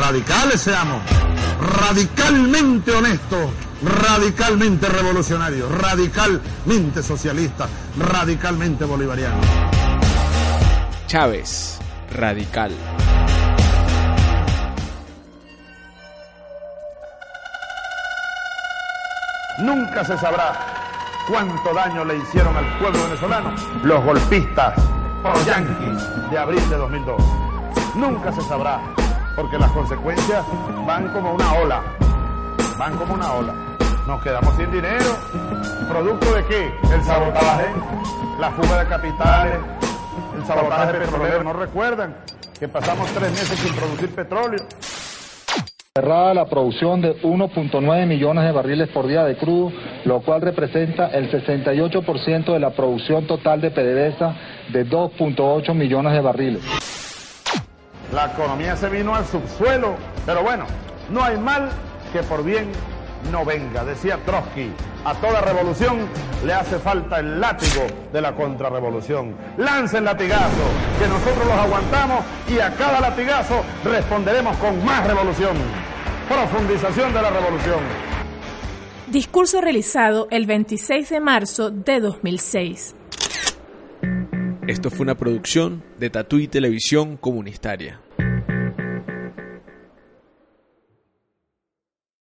Radicales seamos, radicalmente honestos, radicalmente revolucionarios, radicalmente socialistas, radicalmente bolivarianos. Chávez, radical. Nunca se sabrá cuánto daño le hicieron al pueblo venezolano los golpistas pro-yanquis de abril de 2002. Nunca se sabrá, porque las consecuencias van como una ola, van como una ola. Nos quedamos sin dinero. ¿Producto de qué? El sabotaje, la fuga de capitales, el sabotaje petrolero. ¿No recuerdan que pasamos tres meses sin producir petróleo? Cerrada la producción de 1.9 millones de barriles por día de crudo, lo cual representa el 68% de la producción total de PDVSA de 2.8 millones de barriles. La economía se vino al subsuelo, pero bueno, no hay mal que por bien no venga, decía Trotsky. A toda revolución le hace falta el látigo de la contrarrevolución. Lance el latigazo, que nosotros los aguantamos y a cada latigazo responderemos con más revolución. Profundización de la revolución. Discurso realizado el 26 de marzo de 2006. Esto fue una producción de Tatuí Televisión Comunitaria.